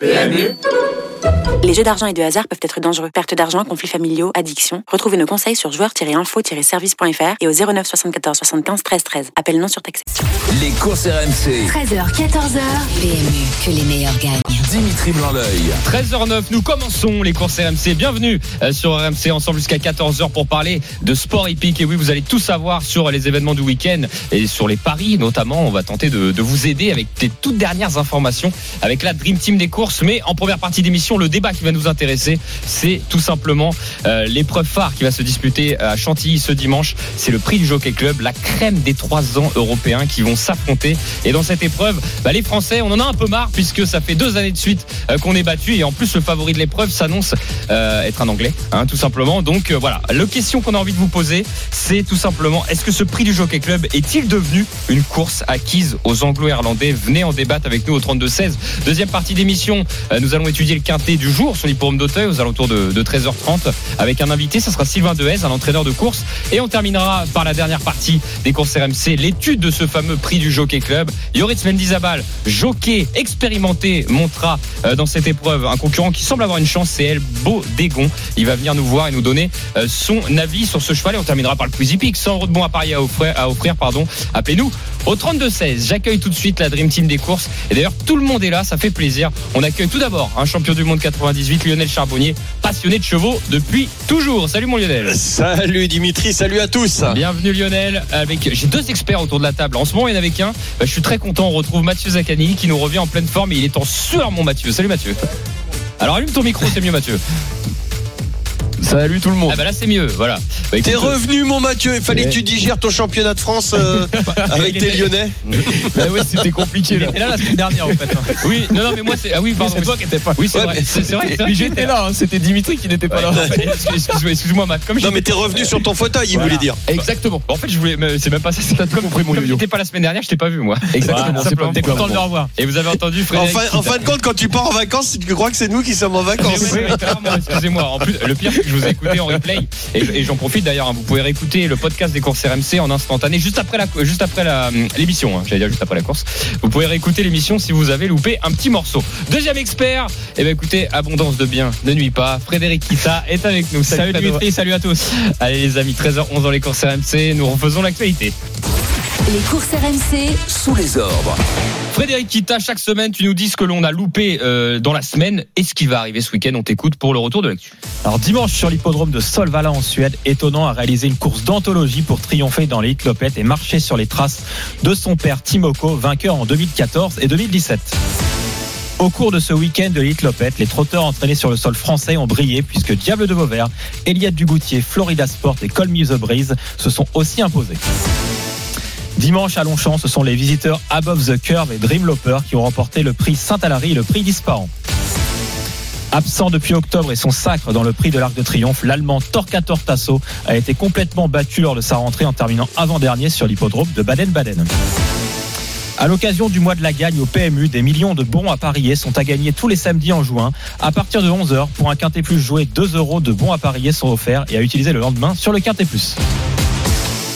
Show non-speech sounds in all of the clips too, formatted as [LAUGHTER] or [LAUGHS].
PMU Les jeux d'argent et de hasard peuvent être dangereux. Perte d'argent, conflits familiaux, addiction. Retrouvez nos conseils sur joueurs-info-service.fr et au 09 74 75 13 13. Appel non surtaxé. Les courses RMC. 13h, 14h. PMU, que les meilleurs gagnent. Dimitri Blanc-L'œil. 13h09, nous commençons les courses RMC. Bienvenue euh, sur RMC ensemble jusqu'à 14h pour parler de sport hippique. Et oui, vous allez tout savoir sur les événements du week-end et sur les paris notamment. On va tenter de, de vous aider avec les toutes dernières informations avec la Dream Team des courses. Mais en première partie d'émission, le débat qui va nous intéresser, c'est tout simplement euh, l'épreuve phare qui va se disputer à Chantilly ce dimanche. C'est le prix du Jockey Club, la crème des trois ans européens qui vont s'affronter. Et dans cette épreuve, bah, les Français, on en a un peu marre puisque ça fait deux années de suite euh, qu'on est battu et en plus le favori de l'épreuve s'annonce euh, être un Anglais, hein, tout simplement. Donc euh, voilà, la question qu'on a envie de vous poser, c'est tout simplement est-ce que ce prix du Jockey Club est-il devenu une course acquise aux Anglo-Irlandais? Venez en débattre avec nous au 32-16. Deuxième partie d'émission, euh, nous allons étudier le quintet du jour sur l'hippodrome d'Auteuil aux alentours de, de 13h30 avec un invité, ça sera Sylvain Dehaze, un entraîneur de course. Et on terminera par la dernière partie des courses RMC, l'étude de ce fameux prix du Jockey Club. Yoritz Mendizabal, jockey expérimenté, montrera euh, dans cette épreuve un concurrent qui semble avoir une chance, c'est El Beau Dégon. Il va venir nous voir et nous donner euh, son avis sur ce cheval et on terminera par le quiz hippique. 100 euros de bons à à offrir, à offrir pardon. Appelez-nous au 32-16. J'accueille tout de suite la Dream Team des courses. Et d'ailleurs, tout le monde est là, ça fait plaisir. On accueille tout d'abord un champion du monde 98, Lionel Charbonnier, passionné de chevaux depuis toujours. Salut mon Lionel. Salut Dimitri, salut à tous. Bienvenue Lionel. Avec j'ai deux experts autour de la table. En ce moment, il y en avait qu'un. Bah, je suis très content. On retrouve Mathieu Zaccani qui nous revient en pleine forme et il est en sueur, mon Mathieu. Salut Mathieu. Alors allume ton micro, c'est mieux Mathieu. Salut tout le monde. Ah bah là c'est mieux, voilà. Bah, T'es revenu mon Mathieu, il fallait que tu digères ton championnat de France euh, [LAUGHS] avec tes Lyonnais. Bah [LAUGHS] ouais, c'était compliqué là. Et là la semaine dernière en fait. [LAUGHS] Oui, non non mais moi c'est ah oui pardon. C'est toi qui n'étais pas. Oui, c'est Ouais, vrai. C'est j'étais là, hein, c'était Dimitri qui n'était pas là. Excuse-moi, excuse-moi Matt. Comme Non mais t'es revenu sur ton fauteuil, il Voilà. voulait dire. Exactement. En fait, je voulais, c'est même pas ça. C'est tout compris, mon Comme yo-yo. j'étais pas la semaine dernière, je t'ai pas vu moi. Exactement, c'est pas- content comme de le revoir. Et vous avez entendu En Frédéric. fin, en fin de compte, quand tu pars en vacances, tu crois que c'est nous qui sommes en vacances. Excusez-moi. En plus, le pire, je vous ai écouté en replay. Et, et j'en profite d'ailleurs. hein, vous pouvez réécouter le podcast des courses RMC en instantané, juste après la, juste après la, l'émission. hein, J'allais dire juste après la course. Vous pouvez réécouter l'émission si vous avez loupé un petit morceau. Deuxième expert. Eh ben, écoutez, abondance de biens ne nuit pas. Frédéric Kita est avec nous. Salut, Dimitri. Salut à tous. Allez, les amis, 13h11 dans les courses RMC. Nous refaisons l'actualité. Les courses RMC, Sous les ordres. Frédéric Kita, chaque semaine, tu nous dis ce que l'on a loupé euh, dans la semaine et ce qui va arriver ce week-end. On t'écoute pour le retour de l'actu. Alors dimanche sur l'hippodrome de Solvala en Suède, étonnant a réalisé une course d'anthologie pour triompher dans les Lopette et marcher sur les traces de son père Timoko, vainqueur en 2014 et 2017. Au cours de ce week-end de l'Elite Lopette, les trotteurs entraînés sur le sol français ont brillé puisque Diable de Vauvert, Eliade Dugoutier, Florida Sport et Call Me the Breeze se sont aussi imposés. Dimanche à Longchamp, ce sont les visiteurs Above the Curve et Dream Loper qui ont remporté le prix Saint-Alary et le prix Disparant. Absent depuis octobre et son sacre dans le prix de l'Arc de Triomphe, l'Allemand Torquator Tasso a été complètement battu lors de sa rentrée en terminant avant-dernier sur l'hippodrome de Baden-Baden. À l'occasion du mois de la gagne au PMU, des millions de bons à parier sont à gagner tous les samedis en juin. À partir de 11h, pour un quintet plus joué, 2 euros de bons à parier sont offerts et à utiliser le lendemain sur le quintet plus.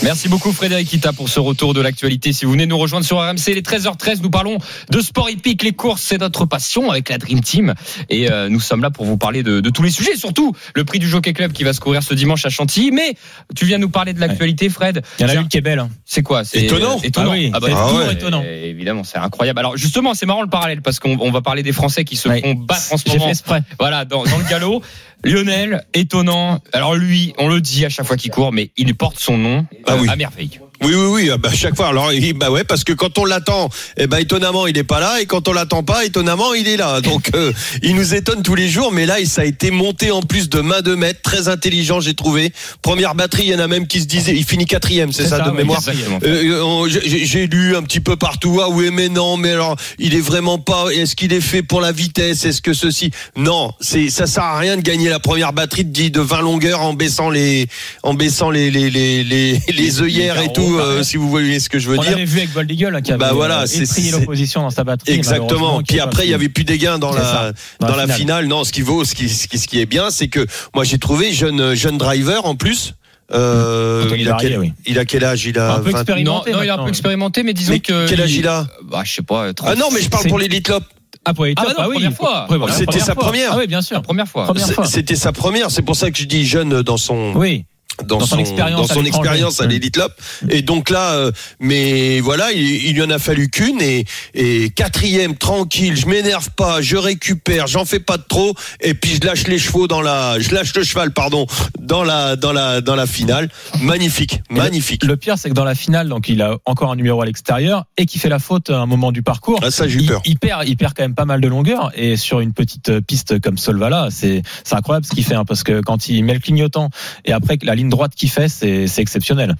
Merci beaucoup Frédéric Kita pour ce retour de l'actualité. Si vous venez nous rejoindre sur RMC, les 13h13, nous parlons de sport hippique. Les courses, c'est notre passion avec la Dream Team. Et euh, nous sommes là pour vous parler de, de tous les sujets, surtout le prix du Jockey Club qui va se courir ce dimanche à Chantilly. Mais tu viens nous parler de l'actualité, Fred. Il y en a C'est- une qui est belle. hein. C'est quoi? C'est Étonnant. euh, étonnant. Ah oui, bah, euh, étonnant. Évidemment, c'est incroyable. Alors justement, c'est marrant le parallèle parce qu'on on va parler des Français qui se Ouais. font battre en ce moment. fait. Voilà, dans, dans le galop. [LAUGHS] Lionel, étonnant. Alors lui, on le dit à chaque fois qu'il court, mais il porte son nom Ah oui. à merveille. Oui, oui, oui, ah bah, chaque fois. Alors, il- bah ouais, parce que quand on l'attend, eh ben, étonnamment, il est pas là, et quand on l'attend pas, étonnamment, il est là. Donc, euh, [LAUGHS] il nous étonne tous les jours, mais là, ça a été monté en plus de main de maître, très intelligent, j'ai trouvé. Première batterie, il y en a même qui se disaient, il finit quatrième, c'est ça, de mémoire? Euh, j'ai lu un petit peu partout. Ah oui, mais non, mais alors il est vraiment pas. Est-ce qu'il est fait pour la vitesse Est-ce que ceci? Non, c'est ça sert à rien de gagner la première batterie de, de 20 longueurs en baissant les en baissant les les les les, les œillères et tout. Euh, si vous voyez ce que je veux On dire. l'avait vu avec Gold Eagle hein, qui avait Bah voilà, euh, c'est- étrié l'opposition dans sa batterie. Exactement. Puis après, il y pas avait plus des gains dans la ça. dans, la finale. Non, ce qui vaut, ce qui, ce qui, ce qui est bien, c'est que moi j'ai trouvé jeune jeune driver en plus. Euh, il, a quel, oui. il a quel âge? Il a Un peu 20 Non, expérimenté. non, il a un maintenant. peu expérimenté, mais disons Mais que. quel âge il a? Bah, je sais pas. 30. Ah non, mais je parle pour l'élite Lop. Ah, pour Ah bah non, oui. première fois. C'était sa première. Ah oui, bien sûr. La première fois. Première C'est- fois. C'était sa première, c'est pour ça que je dis jeune dans son Oui. Dans, Dans son expérience dans à son expérience à l'Elite Lop. Et donc là, euh, mais voilà, il, il lui en a fallu qu'une et, et quatrième tranquille, je m'énerve pas, je récupère, j'en fais pas de trop et puis je lâche les chevaux dans la, je lâche le cheval pardon dans la dans la dans la finale. Magnifique, Et magnifique. Le pire, c'est que dans la finale, donc il a encore un numéro à l'extérieur et qui fait la faute à un moment du parcours. Ah, ça j'ai Il, peur. il perd, il perd quand même pas mal de longueur et sur une petite euh, piste comme Solvala, c'est c'est incroyable ce qu'il fait hein, parce que quand il met le clignotant et après la ligne droite qu'il fait, c'est c'est exceptionnel.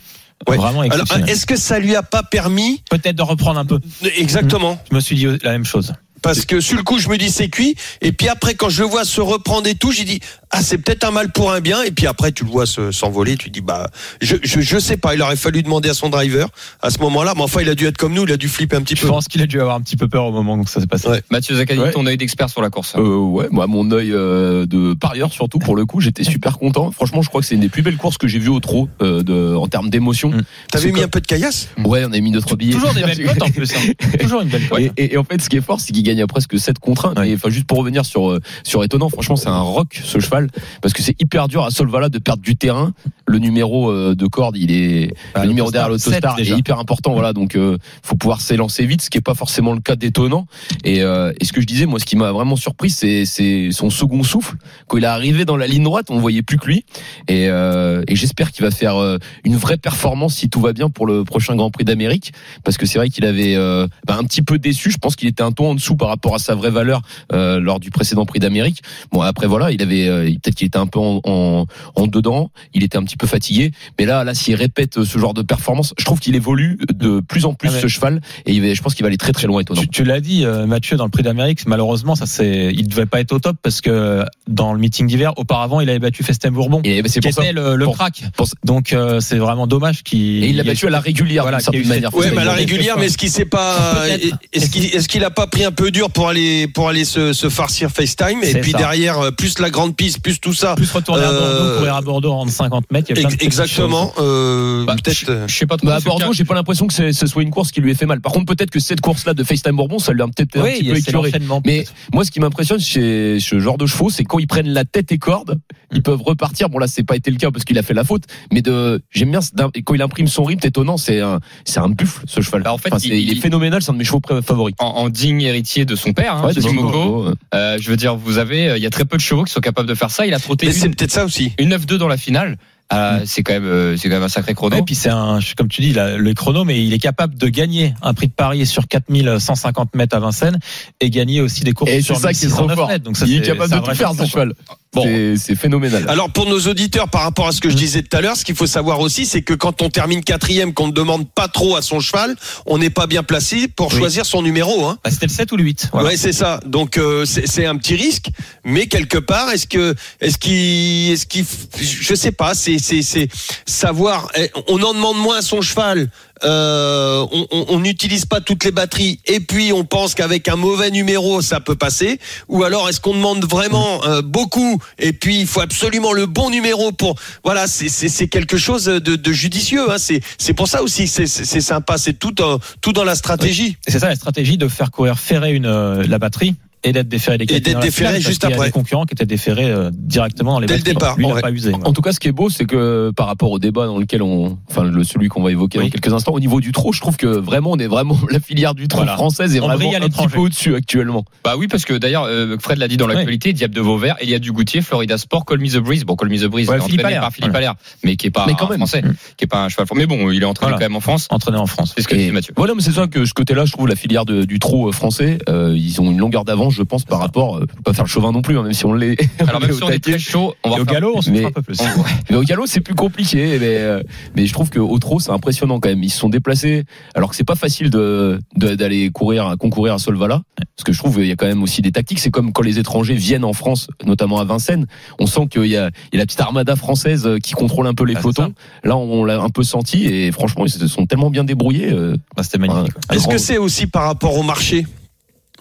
Ouais. Vraiment Alors, exceptionnel. est-ce que ça lui a pas permis Peut-être de reprendre un peu. exactement Je me suis dit la même chose. Parce que sur le coup, je me dis c'est cuit. Et puis après, quand je le vois se reprendre et tout, j'ai dit ah c'est peut-être un mal pour un bien. Et puis après, tu le vois se- s'envoler. Tu dis bah je, je je sais pas. Il aurait fallu demander à son driver à ce moment-là. Mais enfin, il a dû être comme nous. Il a dû flipper un petit Je peu. pense qu'il a dû avoir un petit peu peur au moment où ça s'est passé. Ouais. Mathieu Zaccani, Ouais. ton œil d'expert sur la course. Euh, ouais, moi mon œil euh, de parieur surtout pour le coup, j'étais super content. Franchement, je crois que c'est une des plus belles courses que j'ai vues au trot euh, de, en termes d'émotion. Mm. T'avais mis comme- un peu de caillasse? Ouais, on a mis deux trois billets. Toujours des belles [LAUGHS] cotes en plus. hein. Toujours une belle cote. Et, et- et en fait, ce qui est fort, c'est qu'il gagne à presque 7 contre 1. Ouais. Et enfin, juste pour revenir sur euh, sur étonnant, franchement, c'est un rock ce cheval parce que c'est hyper dur à Solvala de perdre du terrain. Le numéro euh, de corde, il est Bah, le numéro derrière l'autostar est hyper important. Voilà, donc euh, faut pouvoir s'élancer vite, ce qui est pas forcément le cas d'étonnant. Et, euh, et ce que je disais, moi, ce qui m'a vraiment surpris, c'est c'est son second souffle. Quand il est arrivé dans la ligne droite, on voyait plus que lui. Et, euh, et j'espère qu'il va faire euh, une vraie performance si tout va bien pour le prochain Grand Prix d'Amérique, parce que c'est vrai qu'il avait euh, bah, un petit peu déçu. Je pense qu'il était un ton en dessous par rapport à sa vraie valeur euh, lors du précédent Prix d'Amérique. Bon après voilà, il avait euh, peut-être qu'il était un peu en, en, en dedans, il était un petit peu fatigué, mais là là s'il répète ce genre de performance, je trouve qu'il évolue de plus en plus Ah ouais. ce cheval et il je pense qu'il va aller très très loin étonnant. Tu, tu l'as dit, euh, Mathieu, dans le prix d'Amérique, malheureusement, ça c'est, il devait pas être au top parce que dans le meeting d'hiver, auparavant, il avait battu Festin Bourbon, Et bah, c'est qui pour ça. était le, le pour- crack. pour- Donc euh, c'est vraiment dommage qu'il. Et il l'a battu à la régulière Voilà, d'une certaine manière. Ouais, mais à la régulière. Mais est-ce qu'il s'est pas est-ce qu'il est-ce qu'il a pas pris un peu dur pour aller pour aller se, se farcir FaceTime et puis ça. derrière euh, plus la grande piste plus tout ça. Plus retourner à Euh, Bordeaux, courir à Bordeaux en 50 mètres. Il y a plein de Ex- petites Exactement. Euh, Bah, peut-être. euh, Je sais pas trop. Bah, à Bordeaux, j'ai pas l'impression que ce soit une course qui lui ait fait mal. Par contre, peut-être que cette course-là de FaceTime Bourbon, ça lui a peut-être un petit peu écœuré. Mais moi, ce qui m'impressionne chez ce genre de chevaux, c'est quand ils prennent la tête et corde, ils peuvent repartir. Bon, là, c'est pas été le cas parce qu'il a fait la faute. Mais de, j'aime bien quand il imprime son rythme, étonnant. C'est un, c'est un buffle, ce cheval. Bah, en fait, Enfin, il- il, est phénoménal. C'est un de mes chevaux favoris. en, en digne héritier de son père, hein, Ouais. Euh, je veux dire, vous avez, euh, il y a très peu de chevaux qui sont capables de faire ça. Il a trotté Mais c'est peut-être ça aussi. une 9-2 dans la finale. Euh, C'est quand même, c'est quand même un sacré chrono. Et puis c'est un, comme tu dis, le chrono, mais il est capable de gagner un prix de Paris sur 4150 mètres à Vincennes et gagner aussi des courses Et sur ça qui est trop 1609 fort. mètres. Donc ça, il est capable de tout faire, ce cheval. Bon. C'est- phénoménal. Alors pour nos auditeurs, par rapport à ce que je disais tout à l'heure, ce qu'il faut savoir aussi, c'est que quand on termine quatrième, qu'on ne demande pas trop à son cheval, on n'est pas bien placé pour Oui. choisir son numéro. Hein. Bah, C'était le 7 ou le 8. Voilà. Ouais, c'est ça. Donc euh, c'est un petit risque, mais quelque part, est-ce que, est-ce qu'il, est-ce qu'il, je sais pas. C'est, c'est, c'est savoir. eh, On en demande moins à son cheval. Euh, on- n'utilise pas toutes les batteries, et puis on pense qu'avec un mauvais numéro, ça peut passer. Ou alors, est-ce qu'on demande vraiment euh, beaucoup, et puis il faut absolument le bon numéro pour. Voilà, c'est, quelque chose de, de judicieux. Hein. C'est, pour ça aussi. C'est, sympa. C'est tout, euh, tout dans la stratégie. C'est ça la stratégie de faire courir ferrer une, euh, la batterie et d'être déféré des Et d'être déféré juste après. Il y a des concurrents qui étaient déférés euh, directement dans les Dès le départ, Lui, ouais. pas usé. En tout cas, ce qui est beau, c'est que par rapport au débat dans lequel on, enfin, le, celui qu'on va évoquer Oui. dans quelques instants, au niveau du trot, je trouve que vraiment, on est vraiment [LAUGHS] la filière du trot Voilà. française est On vraiment un petit peu au-dessus actuellement. Bah oui, parce que d'ailleurs, euh, Fred l'a dit dans l'actualité, Diable de Vauvert, Elia Dugoutier, Florida Sport, Call Me the Breeze. Bon, Call Me the Breeze, Ouais, il est Philippe entraîné Allaire. par Philippe Voilà. Allaire, mais qui est pas Mais quand un même. français, qui est pas un cheval. Mais bon, il est entraîné Voilà. quand même en France. Entraîné en France. C'est ce que Et dit Mathieu. Voilà, mais c'est ça que ce côté-là, je trouve la filière du trot euh, français, ils ont une longueur d'avance, je pense, par rapport, euh, pas faire le chauvin non plus, hein, même si on l'est. [LAUGHS] Alors même est si au on est très chaud, on va au faire- galop, on se Mais- un peu plus. on- ouais. Mais au galop, c'est plus compliqué. Mais, euh, mais je trouve qu'au trot, c'est impressionnant quand même. Ils se sont déplacés, alors que c'est pas facile de de- d'aller courir, concourir à Solvala, parce que je trouve qu'il y a quand même aussi des tactiques. C'est comme quand les étrangers viennent en France, notamment à Vincennes. On sent qu'il y a, il y a la petite armada française euh, qui contrôle un peu les Ah, pelotons. Là, on l'a un peu senti et franchement, ils se sont tellement bien débrouillés. euh, Bah, C'était magnifique. Est-ce grand- que c'est aussi par rapport au marché?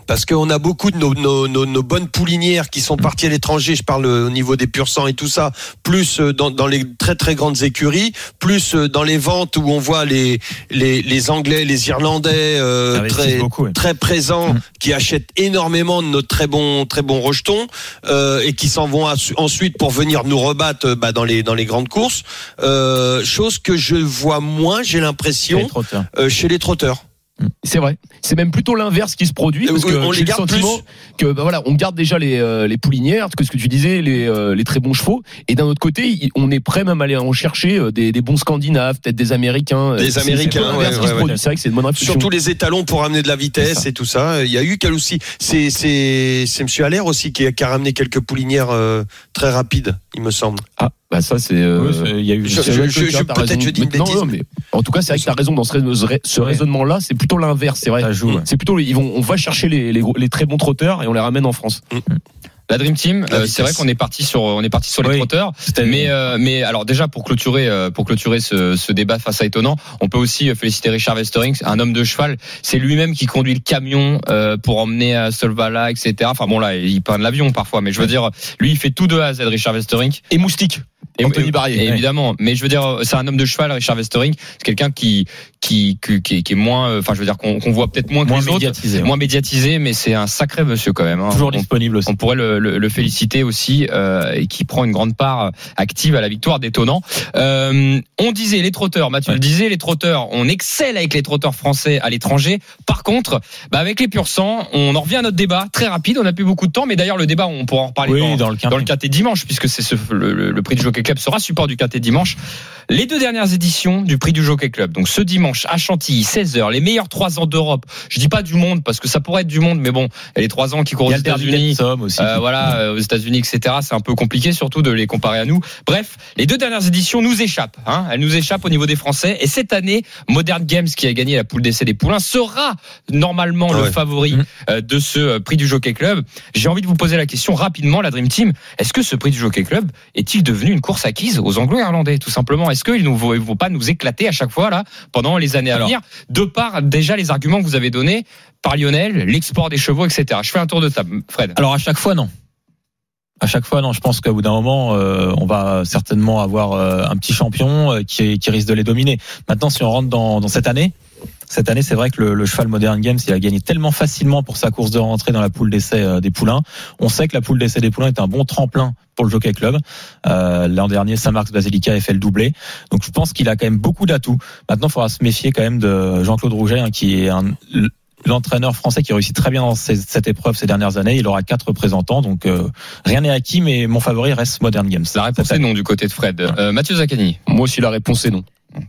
Parce qu'on a beaucoup de nos, nos, nos, nos bonnes poulinières qui sont parties à l'étranger. Je parle euh, au niveau des pur sang et tout ça, plus euh, dans, dans les très très grandes écuries, plus euh, dans les ventes où on voit les les, les Anglais, les Irlandais euh, très beaucoup, très présents, Mm. qui achètent énormément de notre très bon très bon rejeton euh, et qui s'en vont ensuite pour venir nous rebattre bah, dans les dans les grandes courses. Euh, chose que je vois moins, j'ai l'impression, euh, chez les trotteurs. C'est vrai. C'est même plutôt l'inverse qui se produit parce Euh, que on j'ai les le garde sentiment que bah voilà, on garde déjà les euh, les poulinières, que ce que tu disais, les euh, les très bons chevaux, et d'un autre côté, on est prêt même à aller en chercher des, des bons Scandinaves, peut-être des Américains. Des Américains, ouais, qui se ouais, produit. ouais. C'est vrai que c'est une bonne réflexion. Surtout les étalons pour amener de la vitesse et tout ça. Il y a eu quel aussi C'est c'est c'est Monsieur Allaire aussi qui a, qui a ramené quelques poulinières euh, très rapides, il me semble. Ah, bah ça c'est. euh, Oui, il y a eu. t'as peut-être je dis une non, bêtise, non, mais en tout cas, c'est vrai que tu as raison dans ce, raisonnement-là, c'est plutôt l'inverse, c'est vrai. Ça joue. ouais. C'est plutôt ils vont on va chercher les, les, très bons trotteurs et on les ramène en France. La Dream Team, euh, c'est vrai qu'on est parti sur on est parti sur les Oui. trotteurs. Mais euh, mais alors déjà pour clôturer euh, pour clôturer ce, ce débat face à étonnant, on peut aussi féliciter Richard Westerings, un homme de cheval. C'est lui-même qui conduit le camion euh, pour emmener à Solvala, etc. Enfin bon là, il peint de l'avion parfois, mais je veux dire, lui il fait tout de A à Z, Richard Westerings. Et moustique. Et, Anthony Barrier. et évidemment, mais je veux dire, c'est un homme de cheval, Richard Westering. C'est quelqu'un qui, qui, qui, qui est- moins, euh, enfin, je veux dire qu'on qu'on voit peut-être moins que Moins les médiatisé. ouais. moins médiatisé, mais c'est un sacré monsieur quand même. hein. Toujours On- disponible aussi. on pourrait le, le- le féliciter aussi euh, et qui prend une grande part active à la victoire d'étonnant. Euh, on disait les trotteurs, Mathieu Ouais. le disait, les trotteurs, on excelle avec les trotteurs français à l'étranger. Par contre, bah avec les pur sang, on en revient à notre débat très rapide. On n'a plus beaucoup de temps, mais d'ailleurs le débat, on pourra en reparler Oui, dans, dans le dans le dimanche, puisque c'est ce, le, le- le prix du Jockey Club sera support du quintet dimanche. Les deux dernières éditions du prix du Jockey Club, donc ce dimanche à Chantilly, 16h, les meilleurs trois ans d'Europe. Je dis pas du monde parce que ça pourrait être du monde, mais bon, les trois ans qui courent aux le États-Unis. Euh, voilà, euh, aux États-Unis, etc. C'est un peu compliqué, surtout de les comparer à nous. Bref, les deux dernières éditions nous échappent. Hein, elles nous échappent au niveau des Français. Et cette année, Modern Games, qui a gagné la poule d'essai des poulains, sera normalement le Ouais. favori Mhm. euh, de ce euh, prix du Jockey Club. J'ai envie de vous poser la question rapidement, la Dream Team. Est-ce que ce prix du Jockey Club est-il devenu une course acquise aux Anglo-Irlandais, tout simplement Est-ce qu'ils ne vont, pas nous éclater à chaque fois là pendant les années à venir, de par déjà les arguments que vous avez donnés par Lionel, l'export des chevaux, etc. Je fais un tour de table, Fred. Alors à chaque fois non. À chaque fois non. Je pense qu'au bout d'un moment, euh, on va certainement avoir euh, un petit champion euh, qui, risque de les dominer. Maintenant, si on rentre dans cette année. Cette année, c'est vrai que le, le cheval Modern Games, il a gagné tellement facilement pour sa course de rentrée dans la poule d'essai euh, des poulains. On sait que la poule d'essai des poulains est un bon tremplin pour le Jockey Club. Euh, L'an dernier, Saint-Marc Basilica a fait le doublé. Donc je pense qu'il a quand même beaucoup d'atouts. Maintenant, il faudra se méfier quand même de Jean-Claude Rouget, hein, qui est un l'entraîneur français qui réussit très bien dans ces- cette épreuve ces dernières années. Il aura quatre représentants, donc euh, rien n'est acquis, mais mon favori reste Modern Games. La réponse est non du côté de Fred. Euh, Mathieu Zaccani. Moi aussi, la réponse est non.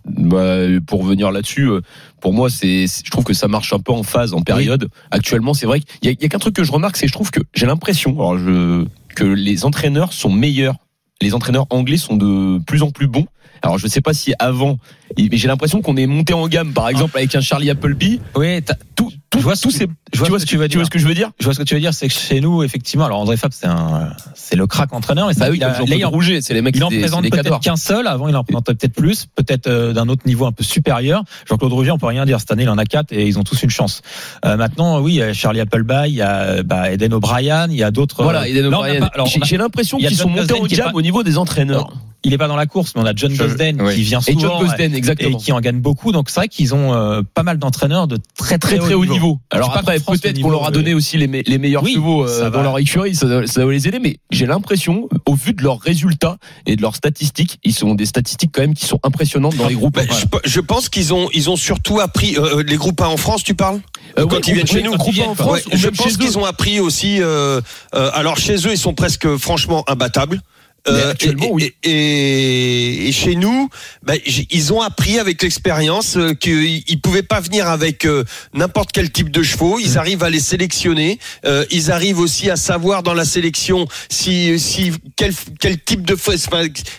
Bah, pour venir là-dessus, euh, pour moi, c'est, je trouve que ça marche un peu en phase, en période. Actuellement, c'est vrai qu'il y a, il y a qu'un truc que je remarque, c'est que je trouve que j'ai l'impression, alors je, que les entraîneurs sont meilleurs. Les entraîneurs anglais sont de plus en plus bons. Alors je sais pas si avant, mais j'ai l'impression qu'on est monté en gamme. Par exemple, avec un Charlie Appleby, Oui, tout, tout, Je vois que- ces- je vois tu vois ce que tu veux tu vois dire. ce que je veux dire? Je vois ce que tu veux dire, c'est que chez nous, effectivement, alors André Fab, c'est un, c'est le crack entraîneur, mais ça, Bah oui, il, a- là, il Rouget, c'est les mecs, il en des- présente peut-être qu'un seul. Avant, il en présentait peut-être plus, peut-être euh, d'un autre niveau un peu supérieur. Jean-Claude Rouget, on peut rien dire. Cette année, il en a quatre et ils ont tous une chance. Euh, maintenant, oui, il y a Charlie Appleby, il y a bah, Eden O'Brien, il y a d'autres. Voilà, euh, Eden O'Brien. alors, J'ai l'impression qu'ils sont montés en qui gamme au niveau des entraîneurs. Il est pas dans la course, mais on a John Je- Gosden oui. qui vient Et souvent John Gosden, et exactement. qui en gagne beaucoup. Donc c'est vrai qu'ils ont euh, pas mal d'entraîneurs de très très très haut niveau. Alors après peut-être qu'on leur a niveau, donné aussi les, me- les meilleurs Oui, chevaux euh, ça dans va. leur écurie, ça, doit- ça doit les aider. Mais j'ai l'impression, au vu de leurs résultats et de leurs statistiques, ils sont des statistiques quand même qui sont impressionnantes dans les groupes. Ben, je, je pense qu'ils ont ils ont surtout appris euh, les groupes 1 en France, tu parles? Euh, quand ils viennent chez nous, viennent en France, Ouais, ou je pense qu'ils ont appris aussi. euh, euh, alors chez eux, ils sont presque franchement imbattables. Euh, actuellement, et, oui. et, et- et chez nous, j- ils ont appris avec l'expérience euh, qu'ils ils pouvaient pas venir avec euh, n'importe quel type de chevaux. Mmh. Ils arrivent à les sélectionner. Euh, ils arrivent aussi à savoir dans la sélection si, si quel, quel type de enfin,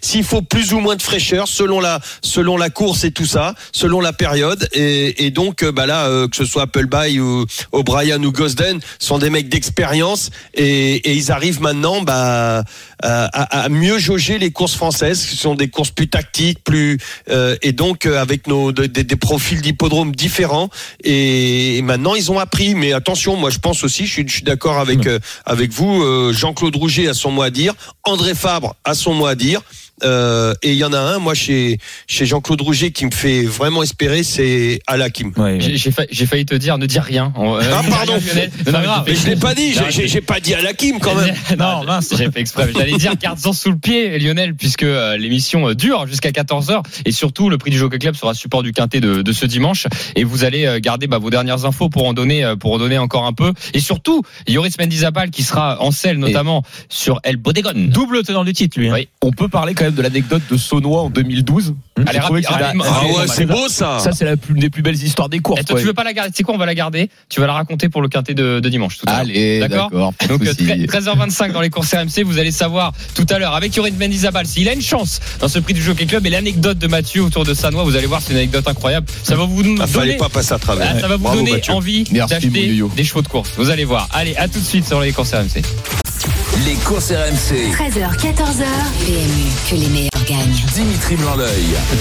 s'il faut plus ou moins de fraîcheur selon la selon la course et tout ça, selon la période. Et, et donc euh, bah là, euh, que ce soit Appleby ou O'Brien ou Gosden, sont des mecs d'expérience et, et ils arrivent maintenant bah à, à- à mieux jauger les courses françaises, qui sont des courses plus tactiques, plus euh, et donc euh, avec nos de- des- des profils d'hippodromes différents. Et, maintenant, ils ont appris. Mais attention, moi, je pense aussi, je suis, je suis d'accord avec euh, avec vous. euh, Jean-Claude Rouget a son mot à dire. André Fabre a son mot à dire. Euh, et il y en a un, moi, chez chez Jean-Claude Rouget, qui me fait vraiment espérer, c'est Alakim. Ouais, J'ai j'ai failli, j'ai failli te dire, ne dis rien. On- euh, Ah, pardon. [LAUGHS] Non, non, grave. Mais je l'ai pas dit. J'ai- J'ai j'ai pas dit Alakim quand même. [LAUGHS] Non, mince. J'ai fait exprès. [LAUGHS] J'allais dire garde-en sous le pied, Lionel, puisque euh, l'émission euh, dure jusqu'à 14h et surtout le prix du Jockey Club sera support du quintet de, de ce dimanche et vous allez euh, garder bah, vos dernières infos pour en donner pour en donner encore un peu et surtout Yoris Mendizabal qui sera en selle notamment sur El Bodegon. Double tenant du titre, lui. hein. Oui. On peut parler quand même de l'anecdote de Saunois en 2012. Hum, Allez, J'ai trouvé que rapide- rapidement. Ah ouais, c'est beau ça. Ça, c'est la plus, une des plus belles histoires des courses. Et toi, quoi. tu veux pas la garder? C'est quoi On va la garder? Tu vas la raconter pour le quintet de, de dimanche. Tout à l'heure. Allez, D'accord Donc euh, souci. 13h25 dans les courses RMC, vous allez savoir tout à l'heure avec Yorin Mendizabal s'il a une chance dans ce prix du Jockey Club et l'anecdote de Mathieu autour de Sanois, vous allez voir c'est une anecdote incroyable. Ça va vous Ah, donner fallait pas passer à travers. Ah, ça va vous Bravo, donner Mathieu. envie d'acheter des chevaux de course. Vous allez voir. Allez, à tout de suite sur les courses RMC. Les courses RMC. 13h, 14h. PMU, que les meilleurs gagnent. Dimitri Blanc-L'œil.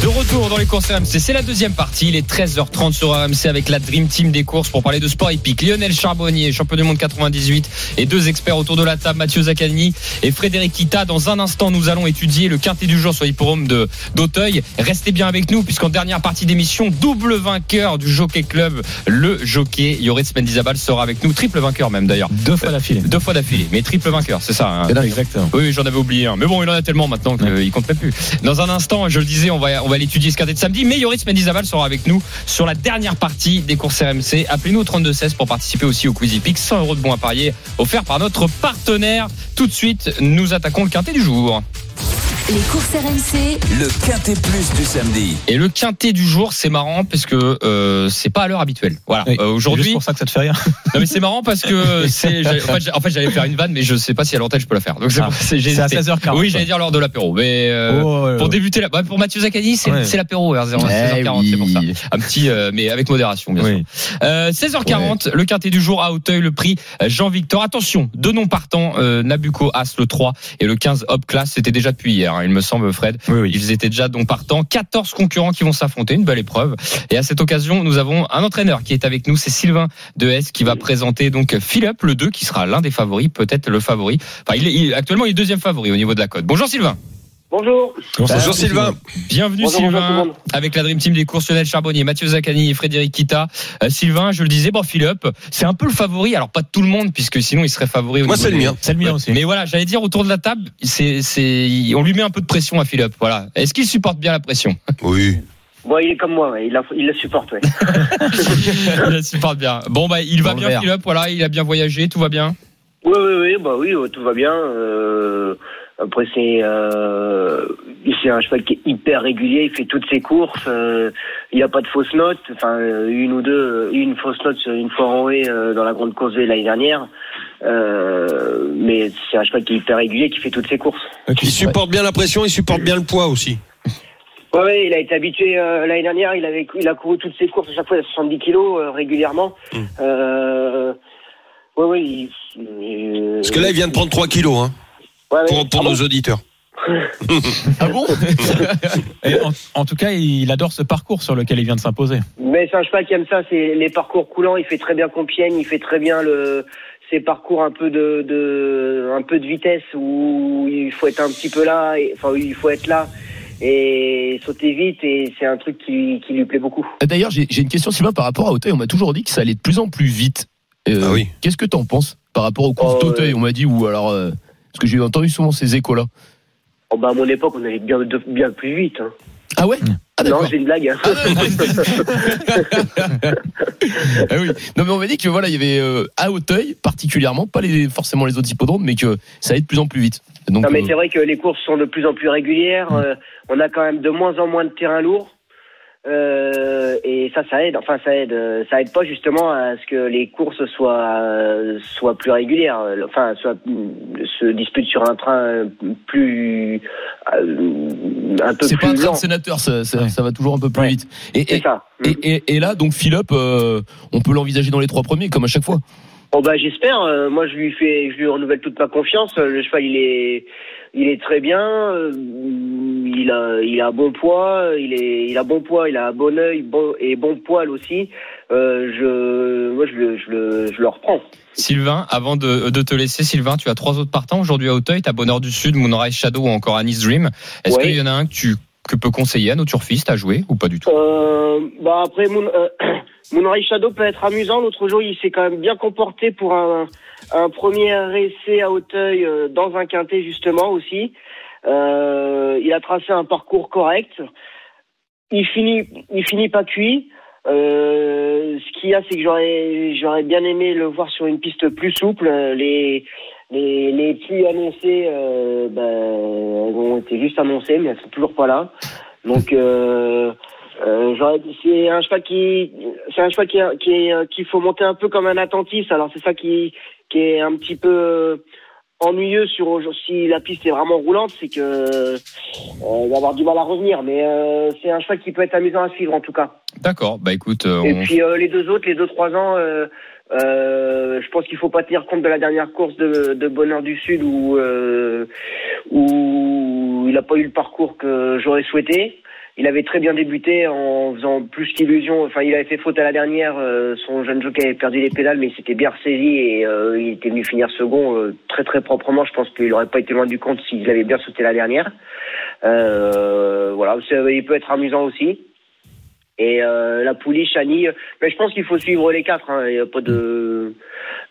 De retour dans les courses RMC, c'est la deuxième partie. Il est 13h30 sur RMC avec la Dream Team des courses pour parler de sport épique. Lionel Charbonnier, champion du monde 98 et deux experts autour de la table, Mathieu Zaccani et Frédéric Kita. Dans un instant, nous allons étudier le quintet du jour sur l'hipporome de d'Auteuil. Restez bien avec nous puisqu'en dernière partie d'émission, double vainqueur du Jockey Club, le jockey Yoris Mendizabal sera avec nous, triple vainqueur même d'ailleurs. Deux fois d'affilée. Deux fois d'affilée, mais triple vainqueur, c'est ça. hein. C'est. Exactement. Oui, j'en avais oublié un. Mais bon, il en a tellement maintenant qu'il compte même plus. Dans un instant, je le disais, on va, on va l'étudier ce quintet de samedi. Mais Yoris Mendizabal sera avec nous sur la dernière partie des courses RMC. Appelez-nous au 32-16 pour participer aussi au Quizy Peak. 100 euros de bons à parier offerts par notre partenaire. Tout de suite, nous attaquons le quintet du jour. Les courses RMC, Le quintet plus du samedi. Et le quintet du jour, c'est marrant parce que euh, c'est pas à l'heure habituelle. Voilà. Oui. Euh, Aujourd'hui, pour ça que ça te fait rien. [LAUGHS] non mais c'est marrant parce que c'est. j'allais- En fait, j'ai- en fait, j'allais faire une vanne, mais je sais pas si à l'antenne je peux la faire. Donc c'est Ah. c'est- j'ai C'est à hésité. 16h40. Oui, j'allais dire lors de l'apéro, mais euh, Oh, ouais, pour ouais. débuter la, bah, pour Mathieu Zaccani, c'est Ouais. c'est l'apéro vers 0 Eh 16h40, c'est pour ça. Un petit, euh, mais avec modération, bien sûr. Oui. Euh, 16h40, le quintet du jour à Auteuil, le prix euh, Jean-Victor. Attention, deux noms partants, euh, Nabucco As le 3 et le 15 Hop Class. C'était déjà depuis hier, hein, il me semble, Fred. Oui, oui. Ils étaient déjà donc partants. 14 concurrents qui vont s'affronter, une belle épreuve. Et à cette occasion, nous avons un entraîneur qui est avec nous, c'est Sylvain Dehes qui va présenter donc Philippe le 2 qui sera l'un des favoris, peut-être le favori. Enfin, il est, il- actuellement, il est deuxième favori au niveau de la cote. Bonjour Sylvain. Bonjour. Bonjour Sylvain. Bienvenue Bonjour, Sylvain avec la Dream Team des courses Lionel Charbonnier, Mathieu Zaccani et Frédéric Kita. Euh, Sylvain, je le disais, bon Philippe, c'est un peu le favori, alors pas de tout le monde puisque sinon il serait favori au Moi, niveau c'est le mien. C'est le mien aussi. Mais voilà, j'allais dire autour de la table, c'est c'est on lui met un peu de pression à Philippe, voilà. Est-ce qu'il supporte bien la pression? Oui. Bon, il est comme moi, ouais. il, la, il la supporte. Ouais. [LAUGHS] Il la supporte bien. Bon bah il va Dans bien. Philippe, voilà, il a bien voyagé, tout va bien? oui, oui, oui, bah oui, tout va bien. Euh, après, c'est euh, c'est un cheval qui est hyper régulier, il fait toutes ses courses. euh, il n'y a pas de fausses notes, enfin euh, une ou deux, une fausse note sur une fois en haut euh, dans la grande course de l'année dernière. Euh, mais c'est un cheval qui est hyper régulier, qui fait toutes ses courses. Il supporte bien la pression, il supporte bien le poids aussi. Ouais, ouais, il a été habitué euh, l'année dernière. Il avait, il a couru toutes ses courses à chaque fois à 70 kilos euh, régulièrement. Mm. Euh, ouais, ouais. Il, il- Parce que là, il vient de prendre 3 kilos hein, ouais, pour, pour Ah bon nos auditeurs. [LAUGHS] Ah bon [LAUGHS] Et en, en tout cas, il adore ce parcours sur lequel il vient de s'imposer. Mais c'est un cheval qui aime ça, c'est les parcours coulants. Il fait très bien Compiègne, il fait très bien le ces parcours un peu de, de un peu de vitesse où il faut être un petit peu là, et, enfin où il faut être là et sauter vite et c'est un truc qui, qui lui plaît beaucoup. D'ailleurs, j'ai j'ai une question, Sylvain, par rapport à Auteuil. On m'a toujours dit que ça allait de plus en plus vite. Euh, Ah oui. Qu'est-ce que t'en penses par rapport aux courses Oh, d'Auteuil On m'a dit, ou alors. euh, parce que j'ai entendu souvent ces échos-là. Oh, bah, à mon époque, on allait bien plus vite. hein. Ah ouais? Ah non, c'est une blague. hein. [LAUGHS] Ah oui. Non mais on m'a dit que voilà, il y avait euh, à Auteuil particulièrement, pas les, forcément les autres hippodromes, mais que ça allait de plus en plus vite. Donc, Non, mais euh, c'est vrai que les courses sont de plus en plus régulières. Mm. euh, on a quand même de moins en moins de terrain lourd. Euh, et ça, ça aide. Enfin, ça aide. euh, Ça aide pas justement à ce que les courses soient euh, soient plus régulières. euh, Enfin, soient, mm, se disputent sur un train plus un peu c'est pas un plus train de sénateur, ça, ça, Ouais. ça va toujours un peu plus Ouais. vite. Et, et, ça. Et, et- et là, donc Philippe, euh, on peut l'envisager dans les trois premiers, comme à chaque fois. Oh bah j'espère. Euh, moi je lui fais, je lui renouvelle toute ma confiance. Euh, Le cheval il est, il est très bien. Euh, Il a, il a bon poids. Il est, il a bon poids. Il a bon œil, bon et bon poil aussi. Euh, je, moi je le, je le, je le reprends. Sylvain, avant de, de te laisser, Sylvain, tu as trois autres partants aujourd'hui à Auteuil. T'as Bonheur du Sud, Moonrise Shadow ou encore Anis Dream. Est-ce Ouais. qu'il y en a un que tu que peut conseiller à nos turfistes à jouer ou pas du tout? Euh, bah après Moon, euh, [CLEARS THROAT] Moonrise Shadow peut être amusant. L'autre jour, il s'est quand même bien comporté pour un, premier essai à Hauteuil euh, dans un quintet justement aussi. Euh, il a tracé un parcours correct. Il finit, il finit pas cuit. Euh, ce qu'il y a, c'est que j'aurais, bien aimé le voir sur une piste plus souple. Les, les, les annoncées, euh, ben, elles ont été juste annoncées, mais elles sont toujours pas là. Donc, euh, euh, c'est un cheval qui, c'est un cheval qui, qui est, qu'il faut monter un peu comme un attentif. Alors c'est ça qui, qui est un petit peu euh, ennuyeux sur si la piste est vraiment roulante, c'est que euh, il va avoir du mal à revenir. Mais euh, c'est un cheval qui peut être amusant à suivre en tout cas. D'accord. Bah écoute, euh, Et on- puis euh, les deux autres, les deux trois ans, euh, euh, je pense qu'il faut pas tenir compte de la dernière course de, de Bonheur du Sud où euh, où il n'a pas eu le parcours que j'aurais souhaité. Il avait très bien débuté en faisant plus qu'illusion. Enfin, il avait fait faute à la dernière. euh, son jeune jockey avait perdu les pédales, mais il s'était bien ressaisi et euh, il était venu finir second euh, très très proprement. Je pense qu'il n'aurait pas été loin du compte s'il avait bien sauté la dernière. Voilà, il peut être amusant aussi. Et la pouliche, Annie, mais je pense qu'il faut suivre les quatre. hein. Il a pas de.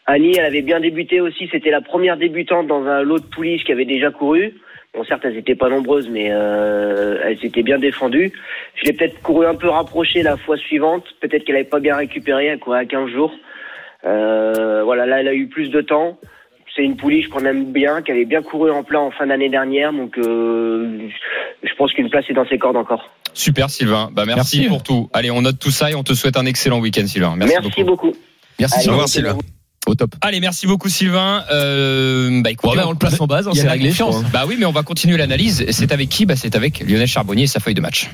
Annie, elle avait bien débuté aussi. C'était la première débutante dans un lot de pouliches qui avait déjà couru. Bon, certes, elles n'étaient pas nombreuses, mais euh, elles s'étaient bien défendues. Je l'ai peut-être couru un peu rapproché la fois suivante. Peut-être qu'elle n'avait pas bien récupéré. Elle courait à 15 jours. Euh, voilà, là, elle a eu plus de temps. C'est une pouliche qu'on aime bien, qui avait bien couru en plein en fin d'année dernière. Donc, euh, je pense qu'une place est dans ses cordes encore. super Sylvain. Bah merci, Merci. pour tout. Allez, on note tout ça et on te souhaite un excellent week-end, Sylvain. Merci, Merci, beaucoup. beaucoup. Merci. Allez, Au revoir, merci Sylvain. Au top. Allez, merci beaucoup Sylvain. Euh, bah écoutez, ben, on le place en base, hein, Il y a c'est de la réglé. Bah oui, mais on va continuer l'analyse. C'est avec qui? Bah c'est avec Lionel Charbonnier et sa feuille de match.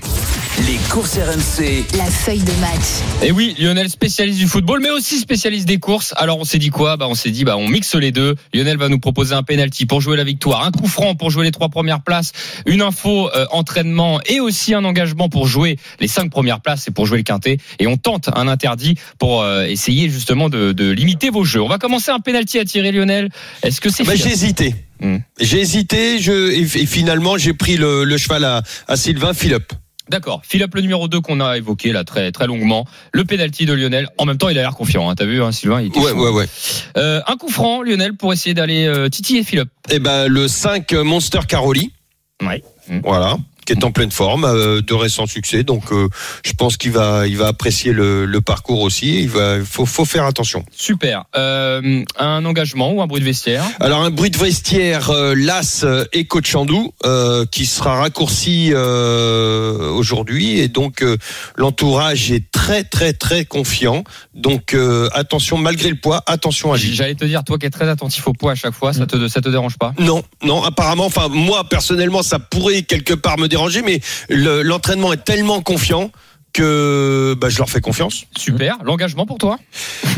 Les courses RMC. La feuille de match. Et oui, Lionel spécialiste du football, mais aussi spécialiste des courses. Alors on s'est dit quoi? Bah on s'est dit bah on mixe les deux. Lionel va nous proposer un penalty pour jouer la victoire, un coup franc pour jouer les trois premières places, une info euh, entraînement et aussi un engagement pour jouer les cinq premières places et pour jouer le quintet. Et on tente un interdit pour euh, essayer justement de, de limiter vos jeux. On va commencer un penalty à tirer Lionel. Est-ce que c'est Bah, Philippe j'ai hésité. Hmm. J'ai hésité, je, et, finalement j'ai pris le, le cheval à, à Sylvain Philippe. D'accord. Philippe le numéro 2 qu'on a évoqué là très très longuement. Le penalty de Lionel. En même temps, il a l'air confiant. Hein. T'as vu, hein, Sylvain il Ouais, chaud. ouais, ouais. Euh, un coup franc, Lionel, pour essayer d'aller euh, titiller Philippe. Et ben le 5 Monster Caroli. Ouais. Voilà. Qui est en pleine forme, euh, de récents succès. Donc, euh, je pense qu'il va, il va apprécier le, le parcours aussi. Il va, faut, faut faire attention. Super. Euh, un engagement ou un bruit de vestiaire? Alors un bruit de vestiaire, Las et Cochandou, qui sera raccourci aujourd'hui et donc l'entourage est très très très confiant. Donc attention malgré le poids, attention à lui. J'allais te dire, toi qui es très attentif au poids à chaque fois, ça te, ça te dérange pas? Non, non, apparemment, enfin moi personnellement, ça pourrait quelque part me déranger, mais le- l'entraînement est tellement confiant que bah, je leur fais confiance. Super. L'engagement pour toi? [LAUGHS]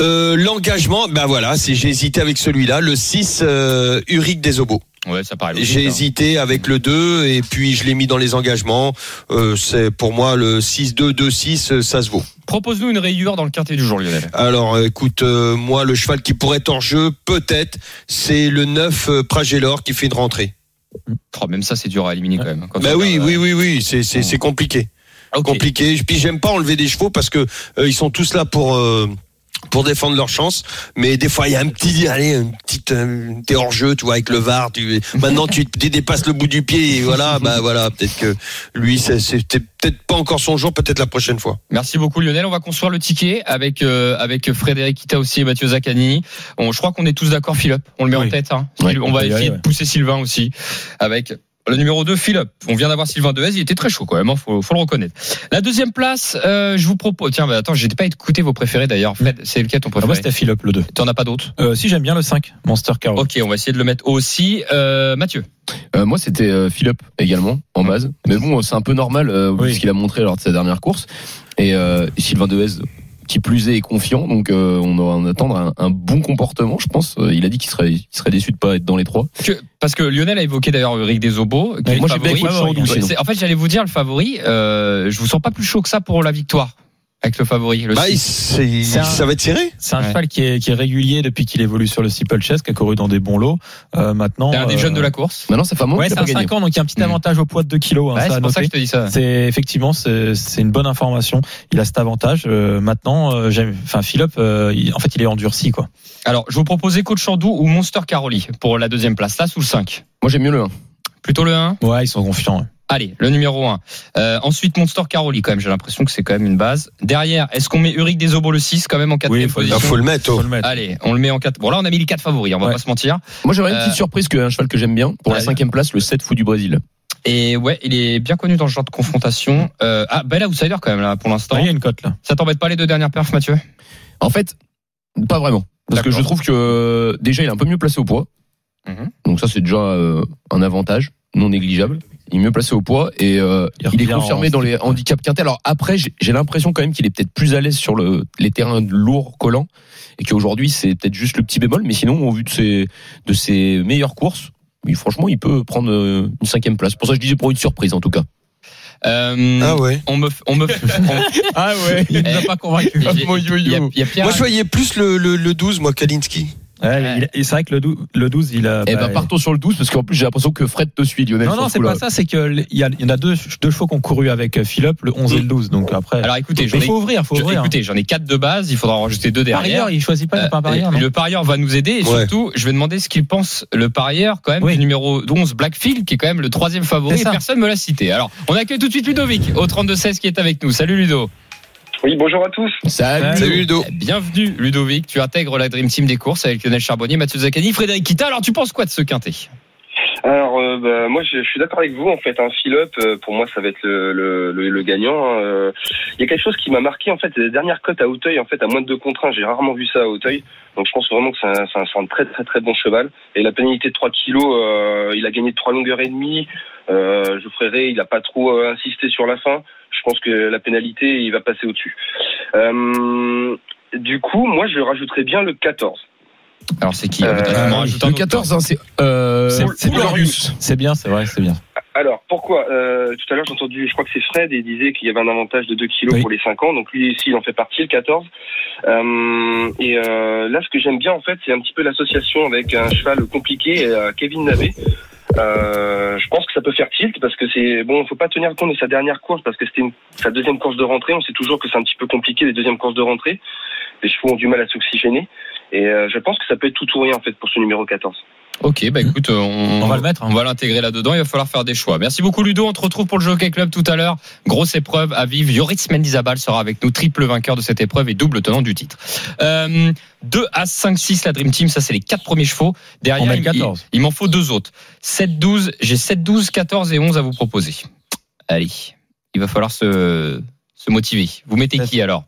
Euh, L'engagement, ben voilà, j'ai hésité avec celui-là, le 6 euh, Uric des Obos. Ouais, ça paraît J'ai hein. hésité avec le 2 et puis je l'ai mis dans les engagements. Euh, c'est pour moi le 6-2-2-6, euh, ça se vaut. Propose-nous une rayure dans le quintet du jour, Lionel. Alors écoute, euh, moi le cheval qui pourrait être hors jeu, peut-être, c'est le 9 euh, Pragellor qui fait une rentrée. Oh, même ça, c'est dur à éliminer quand même. Quand Bah oui, regarde, oui, oui, oui, c'est compliqué. euh, ok. Compliqué. Puis j'aime pas enlever des chevaux parce que euh, ils sont tous là pour euh, pour défendre leur chance, mais des fois il y a un petit, allez, une petite, euh, t'es hors jeu, tu vois, avec le var. Tu, maintenant tu, tu dépasses le bout du pied, et voilà, bah voilà, peut-être que lui, c'est- c'était peut-être pas encore son jour, peut-être la prochaine fois. Merci beaucoup Lionel. On va construire le ticket avec euh, avec Frédéric Kita aussi et Mathieu Zaccani. On, je crois qu'on est tous d'accord, Philippe. On le met en tête. Hein. Ouais, on on va essayer aller, de ouais. pousser Sylvain aussi avec le numéro 2, Philippe. On vient d'avoir Sylvain Dehaze, il était très chaud quand même, hein, faut, faut le reconnaître. La deuxième place, euh, je vous propose. Tiens, bah, attends, j'ai pas écouté vos préférés d'ailleurs. Fred, c'est lequel ton Ah, moi, préféré c'était Philippe, le 2. T'en as pas d'autres? Euh, si, j'aime bien le 5, Monster Carol. Ok, on va essayer de le mettre aussi. Euh, Mathieu. Euh, moi, c'était euh, Philippe également en base. Mais bon, c'est un peu normal euh, Oui. vu ce qu'il a montré lors de sa dernière course. Et, euh, et Sylvain Dehaze, qui plus est, est confiant. Donc euh, on doit en attendre un, un bon comportement, je pense. Euh, Il a dit qu'il serait, il serait déçu de pas être dans les trois. Que- parce que Lionel a évoqué d'ailleurs Eric Desobo. qui moi, j'ai En fait, j'allais vous dire le favori. Euh, je vous sens pas plus chaud que ça pour la victoire avec le favori. Le Bah, c'est- un- ça va être serré. C'est un Ouais. cheval qui est, qui est régulier depuis qu'il évolue sur le steeplechase, qui a couru dans des bons lots. Euh, maintenant, C'est un des euh, jeunes de la course. Maintenant, ça fait un moment Ouais, c'est un pas gagné. 5 ans, donc il y a un petit Mhm. avantage au poids de 2 kilos. hein, Ouais, c'est pour ça que je te dis ça. C'est effectivement c'est c'est une bonne information. Il a cet avantage. Euh, maintenant, euh, j'aime. Enfin, Philip, euh, il- en fait, il est endurci quoi. Alors, je vous proposais Coach Chandou ou Monster Caroli pour la deuxième place. Là, sous le 5. Moi, j'aime mieux le 1. Plutôt le 1 Ouais, ils sont confiants. ouais. Allez, le numéro 1. Euh, ensuite, Monster Caroli, quand même. J'ai l'impression que c'est quand même une base. Derrière, est-ce qu'on met Uric Desobo le 6 quand même en quatrième Oui, faut le position Il faut le mettre. oh. Faut le mettre. Allez, on le met en 4. Bon, là, on a mis les 4 favoris, on va Ouais. pas se mentir. Moi, j'aurais une Euh, petite surprise qu'un cheval que j'aime bien. Pour la cinquième place, le 7 fou du Brésil. Et ouais, il est bien connu dans ce genre de confrontation. Euh, ah, bel outsider quand même, là, pour l'instant. Ouais, Il y a une cote là. Ça t'embête pas les deux dernières perfs, Mathieu? En fait, pas vraiment. Parce que je trouve que euh, déjà, il est un peu mieux placé au poids. Mhm. Donc ça, c'est déjà euh, un avantage non négligeable. Il est mieux placé au poids et euh, Il il est confirmé en- dans les handicaps quintés. Alors après, j'ai l'impression quand même qu'il est peut-être plus à l'aise sur le, les terrains lourds, collants, et qu'aujourd'hui, c'est peut-être juste le petit bémol. Mais sinon, au vu de ses, de ses meilleures courses, oui, franchement, il peut prendre euh, une cinquième place. Pour ça, je disais pour une surprise, en tout cas. euh, Ah ouais. On me, on me, on- [LAUGHS] Ah ouais Il nous a pas convaincu. [LAUGHS] il y a- il y a- il y a Pierre. Moi, je voyais plus le, le, le 12, moi, Kalinski. Ouais, il- et c'est vrai que le 12, le 12 il a. Eh bah, ben, partons sur le 12, parce qu'en plus, j'ai l'impression que Fred te suit, Lionel. non, non, ce c'est pas ça, c'est que l- il y, il en a deux, deux chevaux qui ont couru avec euh, Philippe, le 11 et le 12. Donc après. Alors écoutez, il ai, faut ouvrir, faut je- ouvrir. écoutez, j'en ai 4 de base, il faudra en rajouter deux derrière. Parieur, il choisit pas, il n'est pas un Euh, parieur, et non le parieur va nous aider et Ouais. surtout, je vais demander ce qu'il pense le parieur quand même Oui. du numéro 11 Blackfield qui est quand même le troisième favori. Et. Personne me l'a cité. Alors, on accueille tout de suite Ludovic au 32 16 qui est avec nous. Salut Ludo. Oui, bonjour à tous. Salut. Salut Ludo. Bienvenue Ludovic. Tu intègres la Dream Team des courses avec Lionel Charbonnier, Mathieu Zaccani, Frédéric Kita. Alors, tu penses quoi de ce quintet? Alors, euh, bah, moi, je, je suis d'accord avec vous. En fait, un fill-up, euh, pour moi, ça va être le, le, le, le gagnant. hein. Euh, Il y a quelque chose qui m'a marqué, en fait, les dernières cotes à Hauteuil, en fait, à moins de deux contre un, j'ai rarement vu ça à Hauteuil. Donc, je pense vraiment que c'est un, très, très, très bon cheval. Et la pénalité de 3 kilos, euh, il a gagné de 3 longueurs et demie. Euh, Geoffrey Ray, il n'a pas trop euh, insisté sur la fin. Je pense que la pénalité, il va passer au-dessus. Euh, du coup, moi, je rajouterais bien le 14. Alors, c'est qui Euh, un Le autre. 14, hein, c'est euh, C'est- bien, c'est vrai, c'est bien. Alors, pourquoi euh, Tout à l'heure, j'ai entendu, je crois que c'est Fred, et il disait qu'il y avait un avantage de 2 kilos Oui. pour les 5 ans. Donc, lui ici, il en fait partie, le 14. Euh, et euh, là, ce que j'aime bien, en fait, c'est un petit peu l'association avec un cheval compliqué, euh, Kevin Navé. Euh, je pense que ça peut faire tilt parce que c'est bon, faut pas tenir compte de sa dernière course parce que c'était sa deuxième course de rentrée. On sait toujours que c'est un petit peu compliqué les deuxièmes courses de rentrée. Les chevaux ont du mal à s'oxygéner et euh, je pense que ça peut être tout ou rien en fait pour ce numéro 14. Ok, bah écoute, euh, on, On va le mettre, hein. On va l'intégrer là-dedans. Il va falloir faire des choix. Merci beaucoup Ludo. On te retrouve pour le Jockey Club tout à l'heure. Grosse épreuve à vivre. Yoris Mendizabal sera avec nous, triple vainqueur de cette épreuve et double tenant du titre. Euh, 2 à 5, 6 la Dream Team. Ça, c'est les quatre premiers chevaux. Derrière, On met il, le 14. il- il m'en faut deux autres. 7, 12. J'ai 7, 12, 14 et 11 à vous proposer. Allez. Il va falloir se, se motiver. Vous mettez qui alors?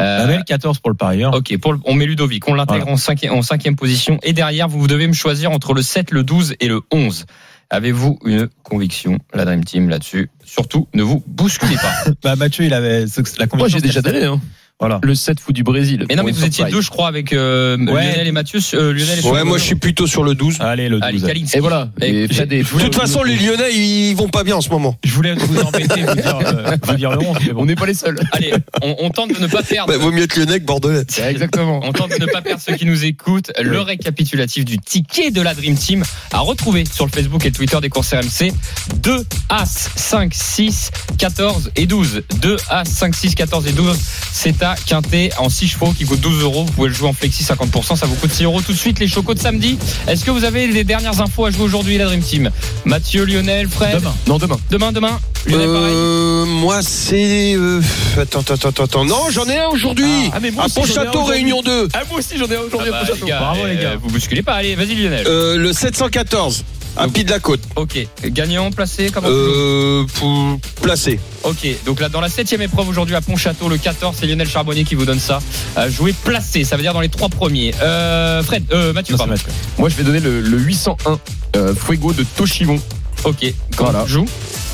Euh, La belle 14 pour le parieur. Ok, pour le- on met Ludovic, on l'intègre Voilà. en, cinquième, en cinquième position. Et derrière, vous devez me choisir entre le 7, le 12 et le 11. Avez-vous une conviction, la Dream Team, là-dessus? Surtout, ne vous bousculez pas. [LAUGHS] Bah, Mathieu, il avait la Moi, conviction. j'ai déjà donné, hein. Voilà. Le 7 fou du Brésil. Mais non, mais vous étiez deux, je crois, avec euh, Lionel et Mathieu. euh, Lionel et Ouais, moi, je suis plutôt sur le 12. Allez, le 12. Allez, Kalinski. Et voilà. Et Et De toute façon, les Lyonnais, ils vont pas bien en ce moment. Je voulais vous embêter, vous dire, euh, [LAUGHS] vous dire le 11. mais bon. On n'est pas les seuls. Allez, on, on tente de ne pas perdre. Bah, vaut mieux être Lyonnais que Bordelais. [LAUGHS] Exactement. On tente de ne pas perdre ceux qui nous écoutent. Le récapitulatif du ticket de la Dream Team à retrouver sur le Facebook et le Twitter des courses RMC. 2 As, 5, 6, 14 et 12. 2 As, 5, 6, 14 et 12. C'est à Quintet en 6 chevaux qui coûte 12 euros. Vous pouvez le jouer en flexi 50%. Ça vous coûte 6 euros tout de suite. Les chocos de samedi. Est-ce que vous avez les dernières infos à jouer aujourd'hui, la Dream Team? Mathieu, Lionel, Fred? Demain. Non, demain. Demain, demain. Lionel, pareil. Euh, moi, c'est. euh, Attends, attends, attends, attends. Non, j'en ai un aujourd'hui. Ah, mais moi à Pontchâteau. Réunion 2. Ah, moi aussi, j'en ai un Ah aujourd'hui bah, à Pontchâteau. les gars, Bravo, les euh, gars. Vous bousculez pas. Allez, vas-y, Lionel. Euh, le 714. Donc- Pied de la Côte. Ok. Gagnant, placé, comment Euh, pour placer. Ok, donc là dans la septième épreuve aujourd'hui à Pontchâteau, le 14, c'est Lionel Charbonnier qui vous donne ça. Euh, jouer placé, ça veut dire dans les trois premiers. Euh, Fred, euh, Mathieu, Non. Moi, je vais donner le, le 801 euh, Fuego de Toshimon. Ok, comment Voilà. tu joues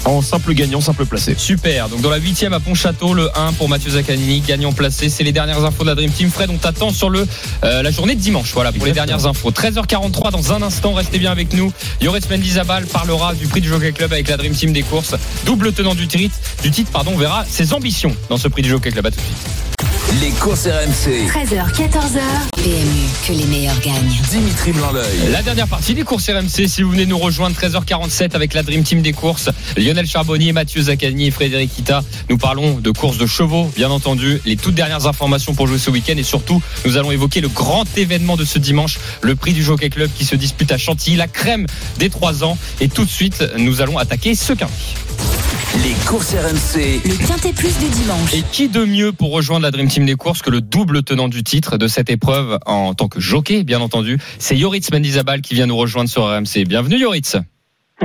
En simple gagnant, simple placé. Super. Donc dans la huitième à Pontchâteau, le 1 pour Mathieu Zaccanini, gagnant placé. C'est les dernières infos de la Dream Team. Fred, on t'attend sur le euh, la journée de dimanche. Voilà pour les dernières infos. 13h43 dans un instant. Restez bien avec nous. Yoris Mendizabal parlera du prix du Jockey Club avec la Dream Team des courses. Double tenant du titre. Du titre, pardon. On verra ses ambitions dans ce prix du Jockey Club. À tout de suite. Les courses RMC. 13h, 14h. PMU, que les meilleurs gagnent. Dimitri Blanc-L'œil. La dernière partie des courses RMC, si vous venez nous rejoindre 13h47 avec la Dream Team des courses, Lionel Charbonnier, Mathieu Zaccani et Frédéric Ita, nous parlons de courses de chevaux, bien entendu, les toutes dernières informations pour jouer ce week-end et surtout, nous allons évoquer le grand événement de ce dimanche, le prix du Jockey Club qui se dispute à Chantilly, la crème des 3 ans et tout de suite, nous allons attaquer ce quintet. Les courses RMC. Le quintet plus du dimanche. Et qui de mieux pour rejoindre la Dream Team des courses que le double tenant du titre de cette épreuve en tant que jockey, bien entendu, c'est Yoritz Mendizabal qui vient nous rejoindre sur RMC. Bienvenue Yoritz.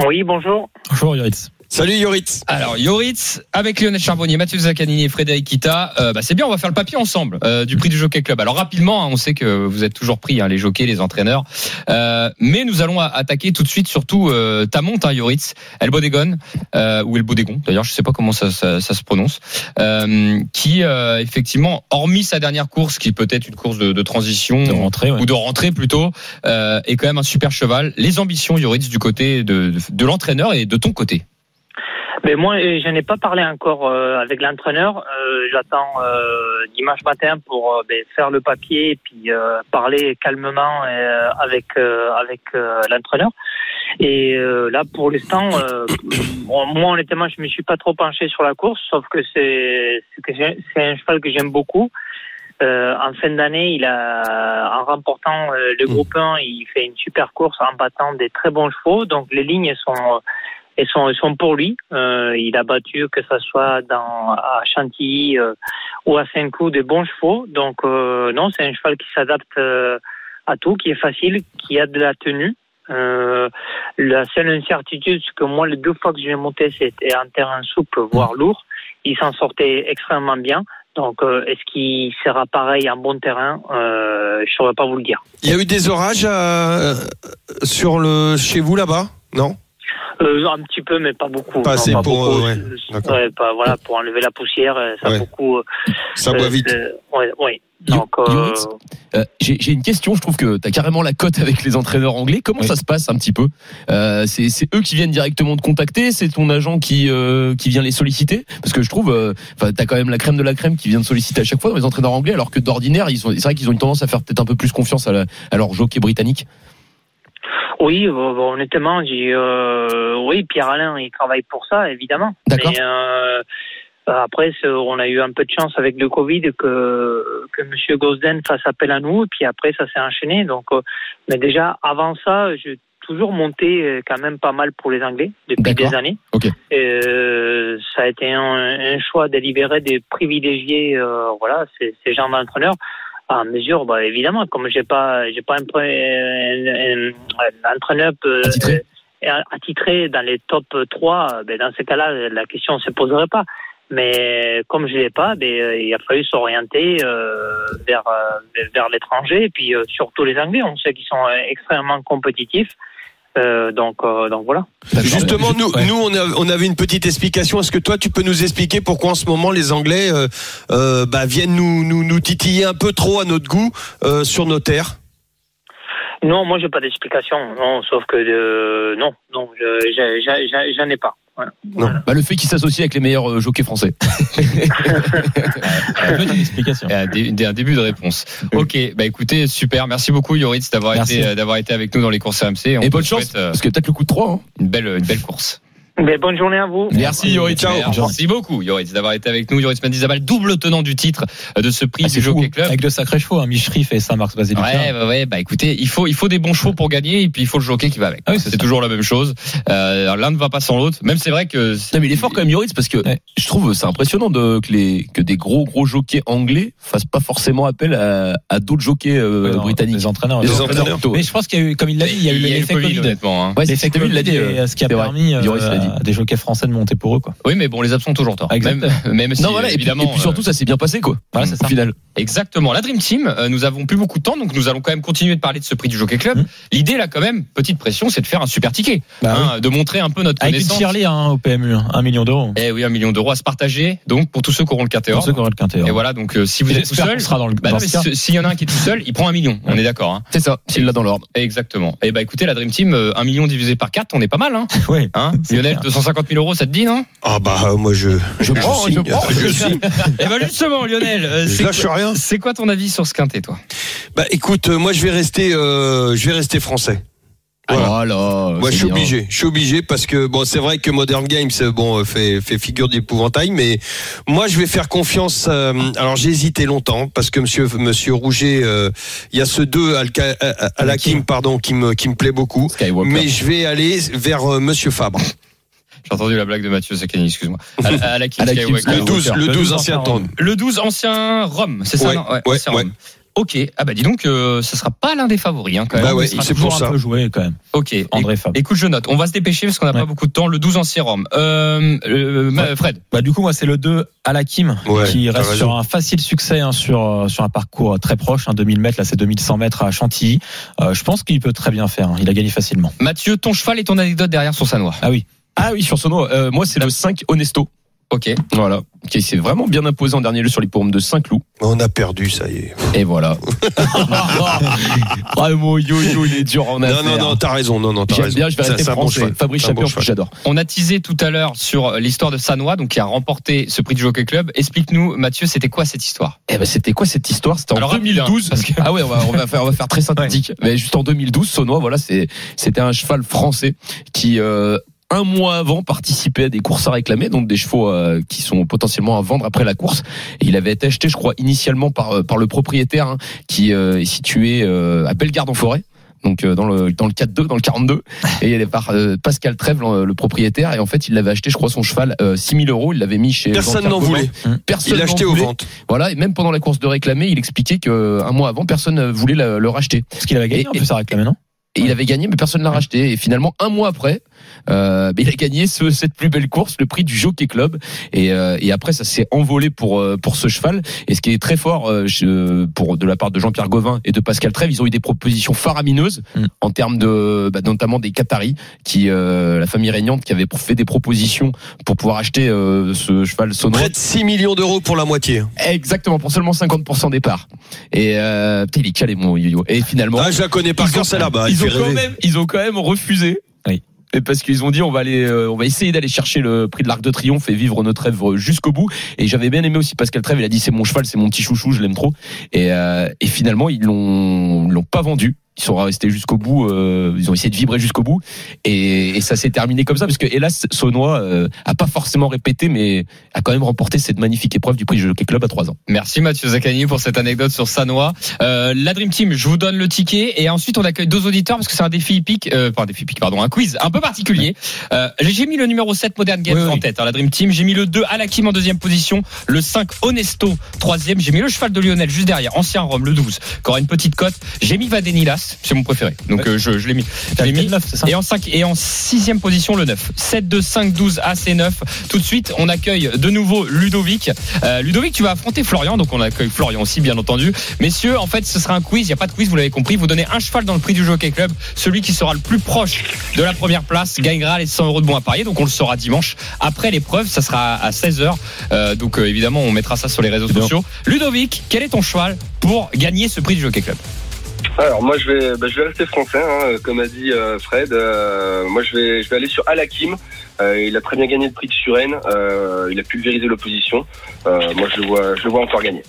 Oui, bonjour. Bonjour Yoritz. Salut Yoritz. Alors Yoritz avec Lionel Charbonnier, Mathieu Zaccanini et Frédéric Kita, euh, bah, c'est bien, on va faire le papier ensemble euh, du prix du Jockey Club. Alors rapidement, hein, on sait que vous êtes toujours pris, hein, les jockeys, les entraîneurs, Euh, mais nous allons attaquer tout de suite surtout euh, ta monte, hein, Yoritz, El Bodégon euh, ou El Bodégon, d'ailleurs, je sais pas comment ça, ça, ça se prononce, euh, qui euh, effectivement, hormis sa dernière course, qui peut être une course de, de transition De rentrée, ouais. ou de rentrée plutôt, euh, est quand même un super cheval. Les ambitions, Yoritz, du côté de, de l'entraîneur et de ton côté. Mais moi, euh, je n'ai pas parlé encore euh, avec l'entraîneur. Euh, J'attends euh, dimanche matin pour ben, faire le papier et puis euh, parler calmement euh, avec euh, avec euh, l'entraîneur. Et euh, là, pour l'instant, euh, bon, moi honnêtement, je me suis pas trop penché sur la course, sauf que c'est un cheval que j'aime beaucoup. Euh, en fin d'année, il a, en remportant euh, le groupe 1, il fait une super course en battant des très bons chevaux. Donc les lignes sont elles sont, pour lui. Euh, il a battu que ce soit dans à Chantilly euh, ou à Saint-Cloud des bons chevaux. Donc euh, non, c'est un cheval qui s'adapte à tout, qui est facile, qui a de la tenue. La seule incertitude, c'est que moi, les deux fois que j'ai monté, c'était en terrain souple, voire lourd. Il s'en sortait extrêmement bien. Donc, est-ce qu'il sera pareil en bon terrain Je ne saurais pas vous le dire. Il y a eu des orages sur le chez vous là-bas? Non? Euh, un petit peu, mais pas beaucoup. Pas Non, assez pour, beaucoup. euh, ouais, pas- voilà, pour enlever la poussière, euh, ça a Ouais. beaucoup. euh, Ça boit euh, vite. euh, Euh, J'ai une question. Je trouve que tu as carrément la cote avec les entraîneurs anglais. Comment Oui. ça se passe un petit peu euh, C'est eux qui viennent directement te contacter C'est ton agent qui euh, qui vient les solliciter Parce que je trouve, euh, enfin, t'as quand même la crème de la crème qui vient te solliciter à chaque fois dans les entraîneurs anglais, alors que d'ordinaire, ils sont. C'est vrai qu'ils ont une tendance à faire peut-être un peu plus confiance à, la, à leur jockey britannique. Oui, bon, bon, honnêtement, j'ai, euh, oui, Pierre Alain, il travaille pour ça, évidemment. D'accord. Mais, euh, après, on a eu un peu de chance avec le Covid que que Monsieur Gosden fasse appel à nous, et puis après, ça s'est enchaîné. Donc, euh, mais déjà, avant ça, j'ai toujours monté euh, quand même pas mal pour les Anglais depuis des années. Euh, ça a été un, un choix délibéré de privilégier, euh, voilà, ces, ces gens d'entraîneurs à mesure, bah, évidemment, comme j'ai pas, j'ai pas un, un, un- un entraîneur euh, Attitré. euh, attitré dans les top 3, ben, dans ces cas-là, la question ne se poserait pas. Mais comme je l'ai pas, ben, euh, il a fallu s'orienter euh, vers euh, vers l'étranger et puis euh, surtout les Anglais. On sait qu'ils sont euh, extrêmement compétitifs. Euh, donc euh, donc voilà. Justement, nous, Ouais. nous on, a- on avait une petite explication. Est-ce que toi, tu peux nous expliquer pourquoi en ce moment les Anglais euh, euh, bah, viennent nous, nous, nous titiller un peu trop à notre goût euh, sur nos terres? Non, moi j'ai pas d'explication. Non, sauf que euh, non, non, j'en ai pas. Voilà. Bah, le fait qu'ils s'associent avec les meilleurs euh, jockeys français. [LAUGHS] Un peu d'explication. Un, dé- un début de réponse. Ok, bah écoutez, super. Merci beaucoup Yoritz d'avoir été euh, d'avoir été avec nous dans les courses RMC. On Et bonne chance, souhaite, euh, parce que peut-être le coup de 3. Hein. une belle une belle course. Mais bonne journée à vous. Merci Yoritz. Ciao. Merci beaucoup Yoritz d'avoir été avec nous. Yoritz Mendizabal, double tenant du titre euh, de ce prix Ah, du. Jockey Club. Avec de sacrés chevaux, hein, Michriff et Saint-Marc Basilica. Ouais, ouais, ouais, bah écoutez, il faut, il faut des bons chevaux pour gagner et puis il faut le jockey qui va avec. Ah oui, c'est toujours la même chose. Euh, L'un ne va pas sans l'autre. Même c'est vrai que Non, mais il est fort quand même Yoritz parce que Ouais. je trouve c'est impressionnant de, que les que des gros gros jockeys anglais fassent pas forcément appel à, à d'autres jockeys euh, Ouais, non, britanniques. Les entraîneurs. Les les entraîneurs. plutôt. Mais je pense qu'il y a eu, comme il l'a dit, il y a eu le l'effet Covid, Covid. hein. Ouais, Covid, l'a dit. euh, ce qui a permis Yoris l'a dit. À des jockeys français de monter pour eux, quoi. Oui, mais bon, les absents toujours tort. Exactement. Même, même si, Non, voilà, et puis, évidemment. et puis surtout, euh, ça s'est bien passé, quoi. Voilà, c'est Au ça. final. Exactement. La Dream Team, euh, nous avons plus beaucoup de temps, donc nous allons quand même continuer de parler de ce prix du Jockey Club. Mhm. L'idée, là, quand même, petite pression, c'est de faire un super ticket. Bah hein, De montrer un peu notre Avec une connaissance. tirelire hein, au PMU, hein, un million d'euros. Eh oui, un million d'euros à se partager. Donc, pour tous ceux qui auront le quintet Pour ceux qui auraient le quintet. Et voilà, donc euh, si vous êtes tout seul, sera dans le bah s'il y en a un qui est tout seul, il prend un million. On est d'accord. Hein C'est ça, s'il l'a dans l'ordre. Exactement. Et bah écoutez, la Dream Team, euh, un million divisé par 4, on est pas mal. Hein [LAUGHS] hein C'est Lionel, clair. 250 000 euros, ça te dit, non? Ah bah euh, moi je Je prends, je prends. Je signe. [LAUGHS] Eh ben justement, Lionel, euh, Je c'est lâche quoi, rien. c'est quoi ton avis sur ce quintet, toi? Bah écoute, euh, moi je vais rester, euh, je vais rester français. Voilà. Voilà. Moi, je suis obligé. Je suis obligé parce que bon, c'est vrai que Modern Games, bon, fait fait figure d'épouvantail, mais moi, je vais faire confiance. euh, alors, j'ai hésité longtemps parce que Monsieur Monsieur Rouget, euh, il y a ce 2 Alka- à, à- à la Kim, pardon, qui me qui me plaît beaucoup. Skywalker. Mais je vais aller vers euh, Monsieur Fabre. J'ai entendu la blague de Mathieu Sakani, excuse-moi. À, la- à la [LAUGHS] Kim À la Kim Skywalker. Le 12, le Le 12 12 ancien temps. Le 12 ancien Rome, c'est ça Ouais, non? Ouais, ancien. Rome. Ok, ah bah dis donc, euh, ce sera pas l'un des favoris hein, quand même. Bah ouais, c'est pour ça. un peu joué quand même. Ok, André Fabre. Écoute, je note. On va se dépêcher parce qu'on n'a Ouais. pas beaucoup de temps. Le 12 ancien Rome. Euh, euh, Fred. Bah, du coup, moi, c'est le 2 à la Kim Ouais, qui reste raison. sur un facile succès hein, sur, euh, sur un parcours très proche, hein, 2000 mètres, là, c'est 2100 mètres à Chantilly. Euh, je pense qu'il peut très bien faire. hein. Il a gagné facilement. Mathieu, ton cheval et ton anecdote derrière sur Sanois. Ah oui. Ah oui, sur Sono, euh, moi, c'est le 5 Honesto. Ok. Voilà. Qui s'est vraiment bien imposé en dernier lieu sur les l'hipporome de Saint-Cloud. On a perdu, ça y est. Et voilà. [LAUGHS] Vraiment, yo-yo, il est dur en Non, non, non, t'as raison. Non, non, t'as J'aime raison. bien, je vais bon français. cheval. Fabrice bon Champion, j'adore. On a teasé tout à l'heure sur l'histoire de Sanois, donc qui a remporté ce prix du Jockey Club. Explique-nous, Mathieu, c'était quoi cette histoire? Eh ben, c'était quoi cette histoire? C'était en Alors, rapide, 2012. hein, parce que- Ah ouais, on va, on va faire, on va faire très [LAUGHS] synthétique. Mais juste en 2012, Saunois, voilà, c'est, c'était un cheval français qui, euh, un mois avant participait à des courses à réclamer, donc des chevaux euh, qui sont potentiellement à vendre après la course. Et il avait été acheté, je crois, initialement par euh, par le propriétaire hein, qui euh, est situé euh, à Bellegarde en forêt. Donc euh, dans le dans le 4-2, dans le 42, et il est par euh, Pascal Trèves, le, le propriétaire, et en fait il l'avait acheté, je crois, son cheval euh, 6000 euros, il l'avait mis chez Personne n'en voulait. Personne Il acheté aux ventes. Voilà, et même pendant la course de réclamer, il expliquait que un mois avant, personne ne voulait le, le racheter. Parce qu'il avait gagné Et- en plus à réclamer, non? Et il avait gagné, mais personne ne l'a racheté. Et finalement, un mois après, euh, il a gagné ce, cette plus belle course, le prix du Jockey Club. Et, euh, et après, ça s'est envolé pour euh, pour ce cheval. Et ce qui est très fort, euh, pour de la part de Jean-Pierre Gauvin et de Pascal Trèves, ils ont eu des propositions faramineuses Mm. en termes de, bah, notamment des Qataris, qui la famille régnante, qui avait fait des propositions pour pouvoir acheter ce cheval sonore. Près de 6 millions d'euros pour la moitié. Exactement, pour seulement 50% des parts. Et euh, putain, il est calé mon yo-yo. Et finalement, Ah, je la connais par cœur celle-là. Bah, il ils, ont fait quand rêver. même, ils ont quand même refusé. Et parce qu'ils ont dit on va aller, euh, on va essayer d'aller chercher le prix de l'Arc de Triomphe et vivre notre rêve jusqu'au bout. Et j'avais bien aimé aussi Pascal Trèves. Il a dit c'est mon cheval, c'est mon petit chouchou, je l'aime trop. Et, euh, et finalement ils l'ont, l'ont pas vendu. Ils sont restés jusqu'au bout. euh, ils ont essayé de vibrer jusqu'au bout. Et, et ça s'est terminé comme ça parce que hélas Saunois euh, a pas forcément répété, mais a quand même remporté cette magnifique épreuve du prix du Jockey Club à 3 ans. Merci Mathieu Zaccani pour cette anecdote sur Sanois. Euh, la Dream Team, je vous donne le ticket et ensuite on accueille deux auditeurs parce que c'est un défi hippique, euh, pas un défi hippique, pardon, un quiz un peu particulier. Euh, j'ai mis le numéro 7 Modern Games Oui, oui. en tête, hein, la Dream Team. J'ai mis le 2 Alakim en deuxième position, le 5 Honesto troisième. J'ai mis le cheval de Lionel juste derrière, Ancien Rome, le 12, qui aura une petite cote. J'ai mis Vadenilas, c'est mon préféré. Donc euh, je, je l'ai mis. Je l'ai mis. neuf, c'est ça Et en 5 et en sixième position le 9. 7 2 5 12 AC 9. Tout de suite, on accueille de nouveau Ludovic. Euh, Ludovic, tu vas affronter Florian, donc on accueille Florian aussi bien entendu. Messieurs, en fait, ce sera un quiz, il y a pas de quiz, vous l'avez compris, vous donnez un cheval dans le prix du Jockey Club, celui qui sera le plus proche de la première place gagnera les 100 euros de bons à parier. Donc on le saura dimanche après l'épreuve, ça sera à 16h. Euh, donc évidemment, on mettra ça sur les réseaux sociaux. Ludovic, quel est ton cheval pour gagner ce prix du Jockey Club? Alors moi je vais bah, je vais rester français hein, comme a dit euh, Fred. Euh, moi je vais je vais aller sur Alakim. Euh, il a très bien gagné le prix de Suren. Euh, il a pulvérisé l'opposition. Euh, moi je le vois je le vois encore gagner.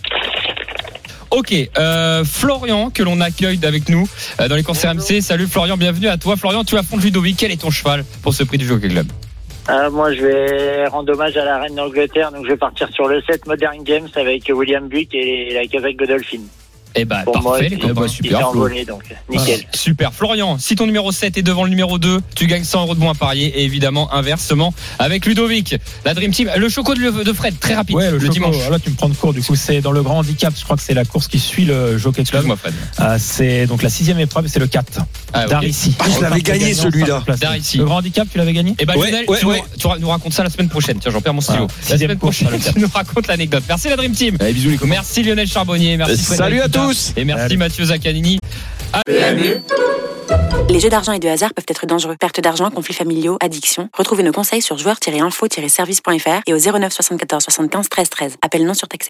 Ok, euh, Florian que l'on accueille avec nous euh, dans les courses RMC. Salut Florian, bienvenue à toi. Florian, tu affrontes Ludovic. Quel est ton cheval pour ce prix du Jockey Club? Euh, moi, je vais rendre hommage à la reine d'Angleterre, donc je vais partir sur le 7 Modern Games avec William Buick et la Kazakh Godolphin. Eh ben, Pour moi, parfait, les bah, super, envolé, donc nickel. Super. Florian, si ton numéro 7 est devant le numéro 2, tu gagnes 100 euros de moins à parier. Et évidemment, inversement, avec Ludovic, la Dream Team. Le choco de, Fred, très rapide, Ouais, le, le, choco, dimanche. ah, Là, tu me prends de court. Du coup, c'est dans le grand handicap. Je crois que c'est la course qui suit le Jockey Club. Excuse-moi, Fred. Euh, c'est donc la sixième épreuve, c'est le 4. Ah, ok. D'Arici. Ah, je l'avais gagné, celui-là. D'Arici. Le grand handicap, tu l'avais gagné Eh ben, Ouais, Lionel, ouais, tu, ouais. Nous, tu nous racontes ça la semaine prochaine. Tiens, j'en perds mon stylo. Voilà. la semaine course, prochaine, tu nous racontes l'anecdote. Merci la Dream Team. Allez, bisous les copains. Merci Lionel Charbonnier. Merci Fred Salut à Alpita. Tous. Et merci. Mathieu Zaccanini. Les jeux d'argent et de hasard peuvent être dangereux. Perte d'argent, conflits familiaux, addiction. Retrouvez nos conseils sur joueurs-info-service.fr et au 09 74 75 13 13. Appel non surtaxé.